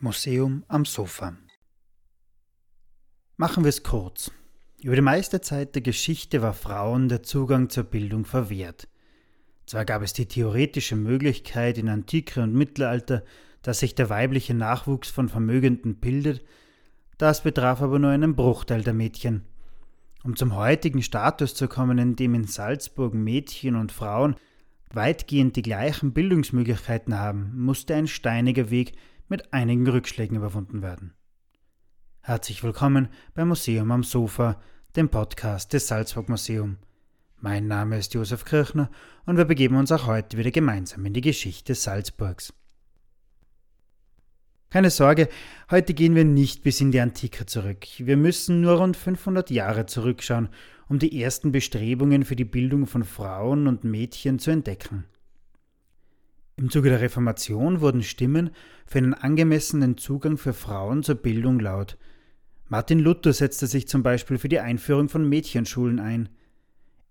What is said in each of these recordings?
Museum am Sofa. Machen wir es kurz. Über die meiste Zeit der Geschichte war Frauen der Zugang zur Bildung verwehrt. Zwar gab es die theoretische Möglichkeit in Antike und Mittelalter, dass sich der weibliche Nachwuchs von Vermögenden bildet, das betraf aber nur einen Bruchteil der Mädchen. Um zum heutigen Status zu kommen, in dem in Salzburg Mädchen und Frauen weitgehend die gleichen Bildungsmöglichkeiten haben, musste ein steiniger Weg mit einigen Rückschlägen überwunden werden. Herzlich willkommen beim Museum am Sofa, dem Podcast des Salzburg Museum. Mein Name ist Josef Kirchner und wir begeben uns auch heute wieder gemeinsam in die Geschichte Salzburgs. Keine Sorge, heute gehen wir nicht bis in die Antike zurück. Wir müssen nur rund 500 Jahre zurückschauen, um die ersten Bestrebungen für die Bildung von Frauen und Mädchen zu entdecken. Im Zuge der Reformation wurden Stimmen für einen angemessenen Zugang für Frauen zur Bildung laut. Martin Luther setzte sich zum Beispiel für die Einführung von Mädchenschulen ein.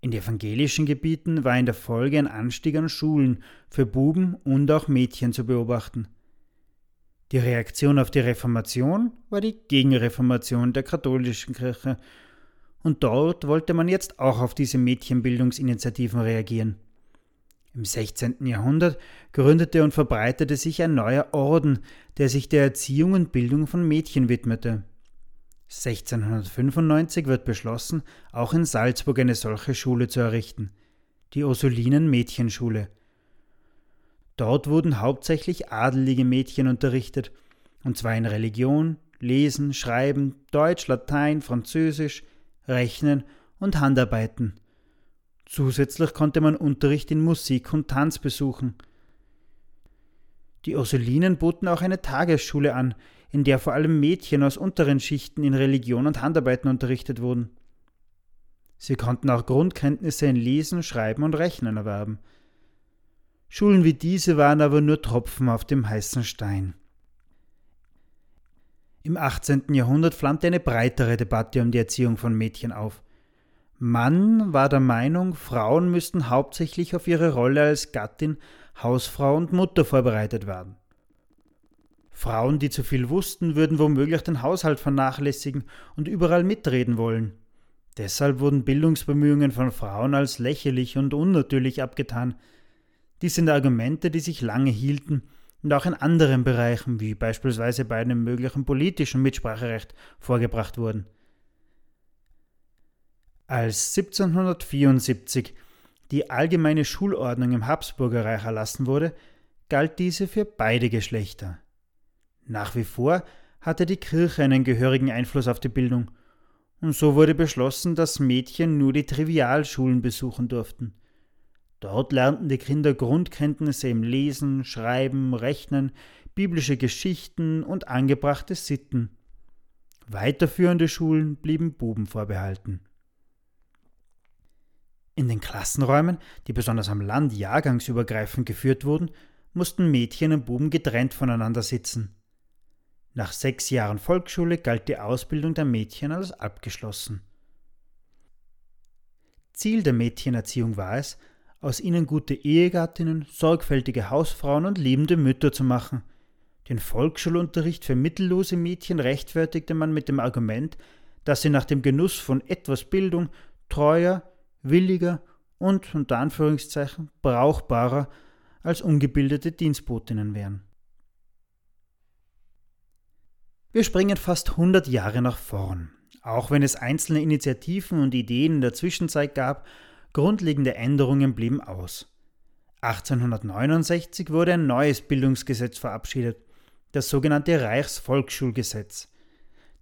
In evangelischen Gebieten war in der Folge ein Anstieg an Schulen für Buben und auch Mädchen zu beobachten. Die Reaktion auf die Reformation war die Gegenreformation der katholischen Kirche, und dort wollte man jetzt auch auf diese Mädchenbildungsinitiativen reagieren. Im 16. Jahrhundert gründete und verbreitete sich ein neuer Orden, der sich der Erziehung und Bildung von Mädchen widmete. 1695 wird beschlossen, auch in Salzburg eine solche Schule zu errichten, die Ursulinen Mädchenschule. Dort wurden hauptsächlich adelige Mädchen unterrichtet, und zwar in Religion, Lesen, Schreiben, Deutsch, Latein, Französisch, Rechnen und Handarbeiten. Zusätzlich konnte man Unterricht in Musik und Tanz besuchen. Die Ursulinen boten auch eine Tagesschule an, in der vor allem Mädchen aus unteren Schichten in Religion und Handarbeiten unterrichtet wurden. Sie konnten auch Grundkenntnisse in Lesen, Schreiben und Rechnen erwerben. Schulen wie diese waren aber nur Tropfen auf dem heißen Stein. Im 18. Jahrhundert flammte eine breitere Debatte um die Erziehung von Mädchen auf. Mann war der Meinung, Frauen müssten hauptsächlich auf ihre Rolle als Gattin, Hausfrau und Mutter vorbereitet werden. Frauen, die zu viel wussten, würden womöglich den Haushalt vernachlässigen und überall mitreden wollen. Deshalb wurden Bildungsbemühungen von Frauen als lächerlich und unnatürlich abgetan. Dies sind Argumente, die sich lange hielten und auch in anderen Bereichen, wie beispielsweise bei einem möglichen politischen Mitspracherecht, vorgebracht wurden. Als 1774 die allgemeine Schulordnung im Habsburger Reich erlassen wurde, galt diese für beide Geschlechter. Nach wie vor hatte die Kirche einen gehörigen Einfluss auf die Bildung, und so wurde beschlossen, dass Mädchen nur die Trivialschulen besuchen durften. Dort lernten die Kinder Grundkenntnisse im Lesen, Schreiben, Rechnen, biblische Geschichten und angebrachte Sitten. Weiterführende Schulen blieben Buben vorbehalten. In den Klassenräumen, die besonders am Land jahrgangsübergreifend geführt wurden, mussten Mädchen und Buben getrennt voneinander sitzen. Nach sechs Jahren Volksschule galt die Ausbildung der Mädchen als abgeschlossen. Ziel der Mädchenerziehung war es, aus ihnen gute Ehegattinnen, sorgfältige Hausfrauen und liebende Mütter zu machen. Den Volksschulunterricht für mittellose Mädchen rechtfertigte man mit dem Argument, dass sie nach dem Genuss von etwas Bildung treuer, williger und unter Anführungszeichen brauchbarer als ungebildete Dienstbotinnen wären. Wir springen fast 100 Jahre nach vorn. Auch wenn es einzelne Initiativen und Ideen in der Zwischenzeit gab, grundlegende Änderungen blieben aus. 1869 wurde ein neues Bildungsgesetz verabschiedet, das sogenannte Reichsvolksschulgesetz.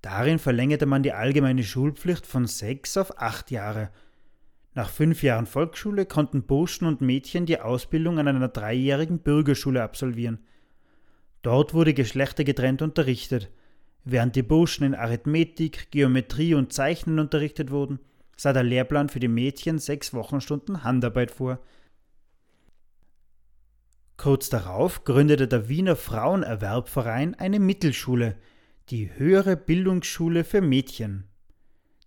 Darin verlängerte man die allgemeine Schulpflicht von sechs auf acht Jahre. Nach fünf Jahren Volksschule konnten Burschen und Mädchen die Ausbildung an einer dreijährigen Bürgerschule absolvieren. Dort wurde geschlechtergetrennt unterrichtet – Während die Burschen in Arithmetik, Geometrie und Zeichnen unterrichtet wurden, sah der Lehrplan für die Mädchen sechs Wochenstunden Handarbeit vor. Kurz darauf gründete der Wiener Frauenerwerbverein eine Mittelschule, die Höhere Bildungsschule für Mädchen.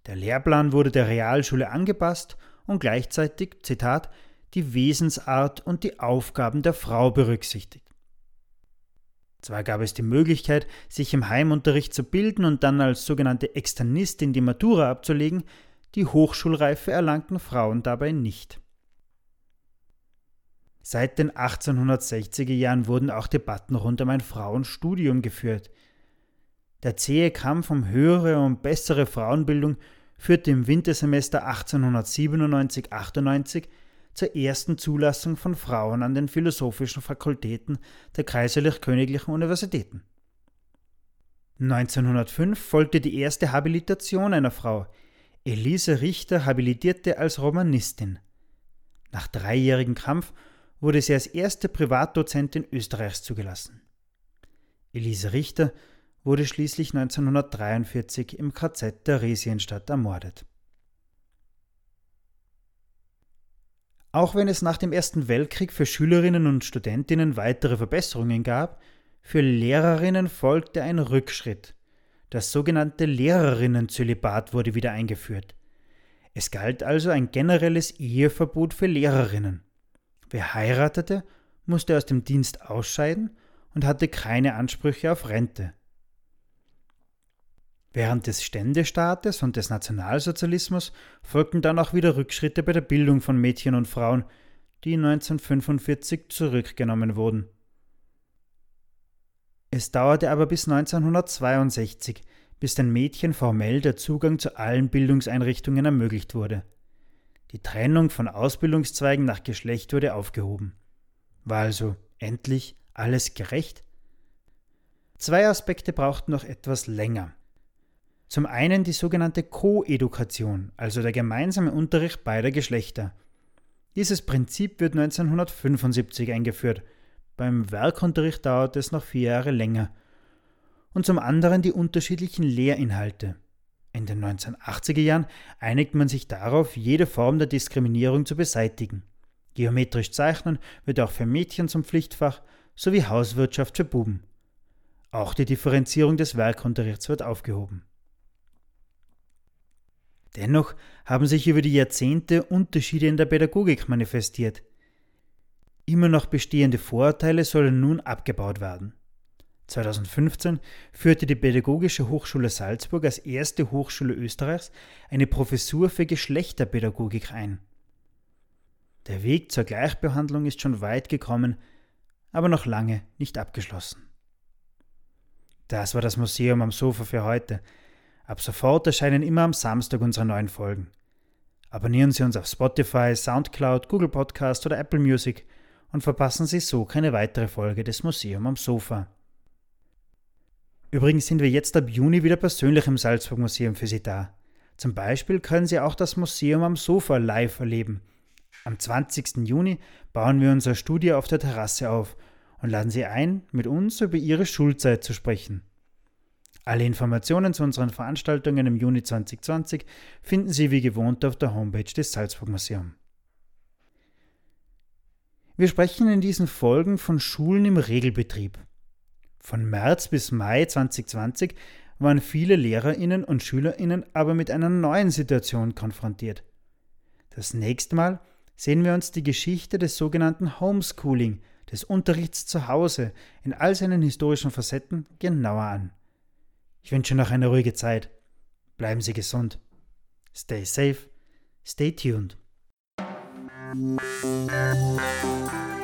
Der Lehrplan wurde der Realschule angepasst und gleichzeitig, Zitat, die Wesensart und die Aufgaben der Frau berücksichtigt. Zwar gab es die Möglichkeit, sich im Heimunterricht zu bilden und dann als sogenannte Externistin die Matura abzulegen, die Hochschulreife erlangten Frauen dabei nicht. Seit den 1860er Jahren wurden auch Debatten rund um ein Frauenstudium geführt. Der zähe Kampf um höhere und bessere Frauenbildung führte im Wintersemester 1897-98 zur ersten Zulassung von Frauen an den philosophischen Fakultäten der Kaiserlich-Königlichen Universitäten. 1905 folgte die erste Habilitation einer Frau. Elise Richter habilitierte als Romanistin. Nach dreijährigem Kampf wurde sie als erste Privatdozentin Österreichs zugelassen. Elise Richter wurde schließlich 1943 im KZ der Resienstadt ermordet. Auch wenn es nach dem Ersten Weltkrieg für Schülerinnen und Studentinnen weitere Verbesserungen gab, für Lehrerinnen folgte ein Rückschritt. Das sogenannte Lehrerinnenzölibat wurde wieder eingeführt. Es galt also ein generelles Eheverbot für Lehrerinnen. Wer heiratete, musste aus dem Dienst ausscheiden und hatte keine Ansprüche auf Rente. Während des Ständestaates und des Nationalsozialismus folgten dann auch wieder Rückschritte bei der Bildung von Mädchen und Frauen, die 1945 zurückgenommen wurden. Es dauerte aber bis 1962, bis den Mädchen formell der Zugang zu allen Bildungseinrichtungen ermöglicht wurde. Die Trennung von Ausbildungszweigen nach Geschlecht wurde aufgehoben. War also endlich alles gerecht? Zwei Aspekte brauchten noch etwas länger. Zum einen die sogenannte Koedukation, also der gemeinsame Unterricht beider Geschlechter. Dieses Prinzip wird 1975 eingeführt. Beim Werkunterricht dauert es noch vier Jahre länger. Und zum anderen die unterschiedlichen Lehrinhalte. In den 1980er Jahren einigt man sich darauf, jede Form der Diskriminierung zu beseitigen. Geometrisch zeichnen wird auch für Mädchen zum Pflichtfach sowie Hauswirtschaft für Buben. Auch die Differenzierung des Werkunterrichts wird aufgehoben. Dennoch haben sich über die Jahrzehnte Unterschiede in der Pädagogik manifestiert. Immer noch bestehende Vorurteile sollen nun abgebaut werden. 2015 führte die Pädagogische Hochschule Salzburg als erste Hochschule Österreichs eine Professur für Geschlechterpädagogik ein. Der Weg zur Gleichbehandlung ist schon weit gekommen, aber noch lange nicht abgeschlossen. Das war das Museum am Sofa für heute. Ab sofort erscheinen immer am Samstag unsere neuen Folgen. Abonnieren Sie uns auf Spotify, Soundcloud, Google Podcast oder Apple Music und verpassen Sie so keine weitere Folge des Museum am Sofa. Übrigens sind wir jetzt ab Juni wieder persönlich im Salzburg Museum für Sie da. Zum Beispiel können Sie auch das Museum am Sofa live erleben. Am 20. Juni bauen wir unser Studio auf der Terrasse auf und laden Sie ein, mit uns über Ihre Schulzeit zu sprechen. Alle Informationen zu unseren Veranstaltungen im Juni 2020 finden Sie wie gewohnt auf der Homepage des Salzburg Museum. Wir sprechen in diesen Folgen von Schulen im Regelbetrieb. Von März bis Mai 2020 waren viele Lehrerinnen und Schülerinnen aber mit einer neuen Situation konfrontiert. Das nächste Mal sehen wir uns die Geschichte des sogenannten Homeschooling, des Unterrichts zu Hause, in all seinen historischen Facetten genauer an. Ich wünsche noch eine ruhige Zeit. Bleiben Sie gesund. Stay safe. Stay tuned. Thank you.